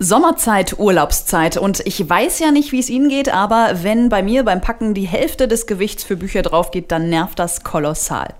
Sommerzeit, Urlaubszeit und ich weiß ja nicht, wie es Ihnen geht, aber wenn bei mir beim Packen die Hälfte des Gewichts für Bücher drauf geht, dann nervt das kolossal.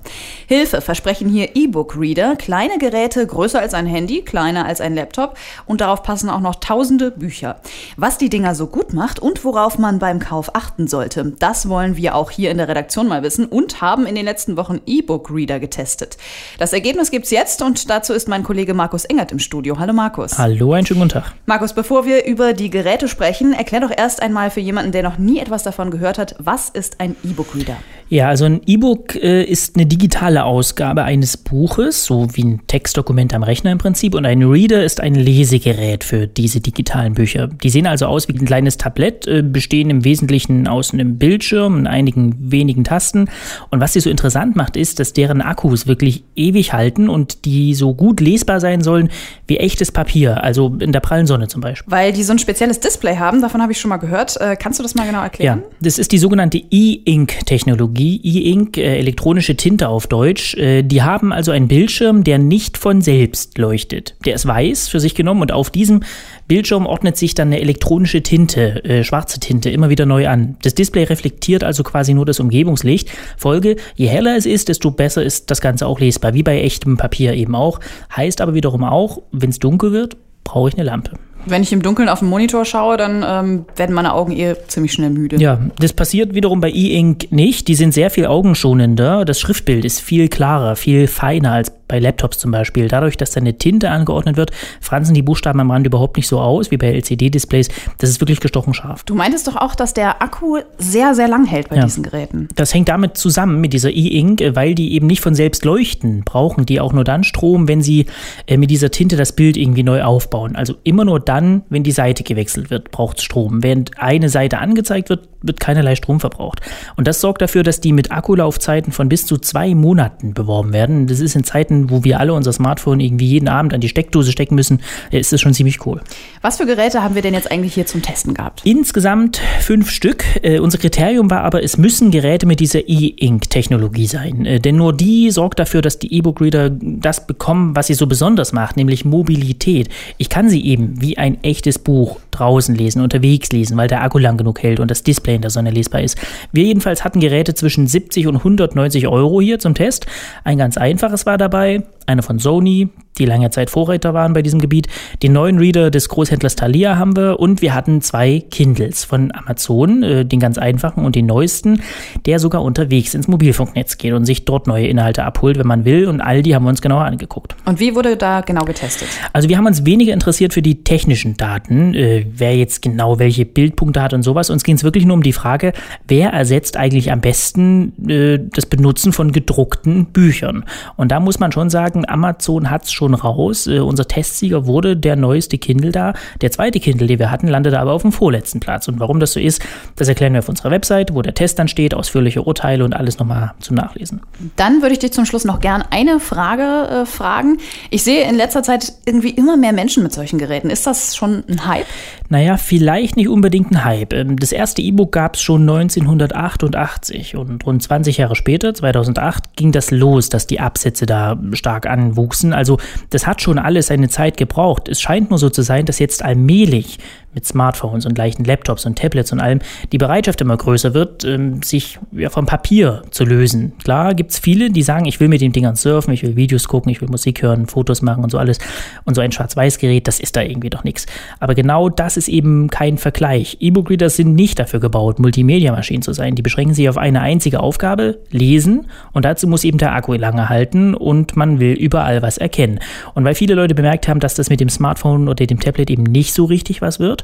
Hilfe versprechen hier E-Book-Reader, kleine Geräte größer als ein Handy, kleiner als ein Laptop und darauf passen auch noch tausende Bücher. Was die Dinger so gut macht und worauf man beim Kauf achten sollte, das wollen wir auch hier in der Redaktion mal wissen und haben in den letzten Wochen E-Book-Reader getestet. Das Ergebnis gibt's jetzt und dazu ist mein Kollege Markus Engert im Studio. Hallo Markus. Hallo, einen schönen guten Tag. Markus, bevor wir über die Geräte sprechen, erklär doch erst einmal für jemanden, der noch nie etwas davon gehört hat, was ist ein E-Book-Reader? Ja, also ein E-Book äh, ist eine digitale Ausgabe eines Buches, so wie ein Textdokument am Rechner im Prinzip. Und ein Reader ist ein Lesegerät für diese digitalen Bücher. Die sehen also aus wie ein kleines Tablett, äh, bestehen im Wesentlichen aus einem Bildschirm und einigen wenigen Tasten. Und was sie so interessant macht, ist, dass deren Akkus wirklich ewig halten und die so gut lesbar sein sollen wie echtes Papier, also in der prallen Sonne zum Beispiel. Weil die so ein spezielles Display haben, davon habe ich schon mal gehört. Äh, kannst du das mal genau erklären? Ja, das ist die sogenannte E-Ink-Technologie, E-Ink, äh, elektronische Tinte auf Deutsch. Äh, die haben also einen Bildschirm, der nicht von selbst leuchtet. Der ist weiß für sich genommen und auf diesem Bildschirm ordnet sich dann eine elektronische Tinte, äh, schwarze Tinte, immer wieder neu an. Das Display reflektiert also quasi nur das Umgebungslicht. Folge, je heller es ist, desto besser ist das Ganze auch lesbar, wie bei echtem Papier eben auch. Heißt aber wiederum auch, wenn es dunkel wird, brauche ich eine Lampe. Wenn ich im Dunkeln auf den Monitor schaue, dann ähm, werden meine Augen eher ziemlich schnell müde. Ja, das passiert wiederum bei E-Ink nicht. Die sind sehr viel augenschonender. Das Schriftbild ist viel klarer, viel feiner als bei Laptops zum Beispiel. Dadurch, dass da eine Tinte angeordnet wird, franzen die Buchstaben am Rand überhaupt nicht so aus wie bei LCD-Displays. Das ist wirklich gestochen scharf. Du meintest doch auch, dass der Akku sehr, sehr lang hält bei ja. diesen Geräten. Das hängt damit zusammen mit dieser E-Ink, weil die eben nicht von selbst leuchten, brauchen die auch nur dann Strom, wenn sie äh, mit dieser Tinte das Bild irgendwie neu aufbauen. Also immer nur dann, wenn die Seite gewechselt wird, braucht es Strom. Während eine Seite angezeigt wird, wird keinerlei Strom verbraucht. Und das sorgt dafür, dass die mit Akkulaufzeiten von bis zu zwei Monaten beworben werden. Das ist in Zeiten, wo wir alle unser Smartphone irgendwie jeden Abend an die Steckdose stecken müssen, ist das schon ziemlich cool. Was für Geräte haben wir denn jetzt eigentlich hier zum Testen gehabt? Insgesamt fünf Stück. Äh, unser Kriterium war aber, es müssen Geräte mit dieser E-Ink-Technologie sein. Äh, denn nur die sorgt dafür, dass die E-Book-Reader das bekommen, was sie so besonders macht, nämlich Mobilität. Ich kann sie eben wie ein echtes Buch draußen lesen, unterwegs lesen, weil der Akku lang genug hält und das Display in der Sonne lesbar ist. Wir jedenfalls hatten Geräte zwischen 70 und 190 Euro hier zum Test. Ein ganz einfaches war dabei, einer von Sony, die lange Zeit Vorreiter waren bei diesem Gebiet. Den neuen Reader des Großhändlers Thalia haben wir und wir hatten zwei Kindles von Amazon, äh, den ganz einfachen und den neuesten, der sogar unterwegs ins Mobilfunknetz geht und sich dort neue Inhalte abholt, wenn man will. Und all die haben wir uns genauer angeguckt. Und wie wurde da genau getestet? Also wir haben uns weniger interessiert für die technischen Daten, äh, wer jetzt genau welche Bildpunkte hat und sowas. Uns ging es wirklich nur um die Frage, wer ersetzt eigentlich am besten äh, das Benutzen von gedruckten Büchern. Und da muss man schon sagen, Amazon hat es schon raus. Äh, unser Testsieger wurde der neueste Kindle da. Der zweite Kindle, den wir hatten, landete aber auf dem vorletzten Platz. Und warum das so ist, das erklären wir auf unserer Website, wo der Test dann steht, ausführliche Urteile und alles nochmal zum Nachlesen. Dann würde ich dich zum Schluss noch gern eine Frage äh, fragen. Ich sehe in letzter Zeit irgendwie immer mehr Menschen mit solchen Geräten. Ist das schon ein Hype? Naja, vielleicht nicht unbedingt ein Hype. Ähm, das erste E-Book gab es schon 1988 und rund 20 Jahre später, 2008, ging das los, dass die Absätze da stark stark anwuchsen. Also das hat schon alles seine Zeit gebraucht. Es scheint nur so zu sein, dass jetzt allmählich mit Smartphones und leichten Laptops und Tablets und allem die Bereitschaft immer größer wird, ähm, sich vom Papier zu lösen. Klar gibt es viele, die sagen, ich will mit den Dingern surfen, ich will Videos gucken, ich will Musik hören, Fotos machen und so alles. Und so ein Schwarz-Weiß-Gerät, das ist da irgendwie doch nichts. Aber genau das ist eben kein Vergleich. E-Book-Reader sind nicht dafür gebaut, Multimedia-Maschinen zu sein. Die beschränken sich auf eine einzige Aufgabe, lesen. Und dazu muss eben der Akku lange halten und man will überall was erkennen. Und weil viele Leute bemerkt haben, dass das mit dem Smartphone oder dem Tablet eben nicht so richtig was wird,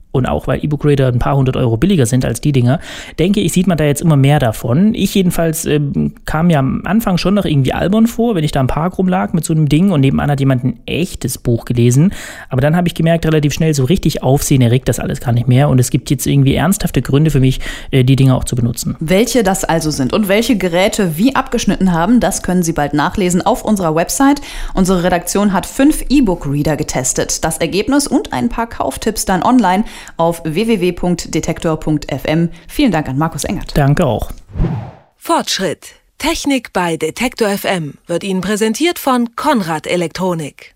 und auch weil E-Book Reader ein paar hundert Euro billiger sind als die Dinger, denke ich, sieht man da jetzt immer mehr davon. Ich jedenfalls äh, kam mir am Anfang schon noch irgendwie albern vor, wenn ich da im Park rumlag mit so einem Ding und nebenan hat jemand ein echtes Buch gelesen. Aber dann habe ich gemerkt, relativ schnell so richtig Aufsehen erregt das alles gar nicht mehr und es gibt jetzt irgendwie ernsthafte Gründe für mich, äh, die Dinger auch zu benutzen. Welche das also sind und welche Geräte wie abgeschnitten haben, das können Sie bald nachlesen auf unserer Website. Unsere Redaktion hat fünf E-Book Reader getestet. Das Ergebnis und ein paar Kauftipps dann online auf www.detektor.fm. Vielen Dank an Markus Engert. Danke auch. Fortschritt. Technik bei Detektor FM wird Ihnen präsentiert von Konrad Elektronik.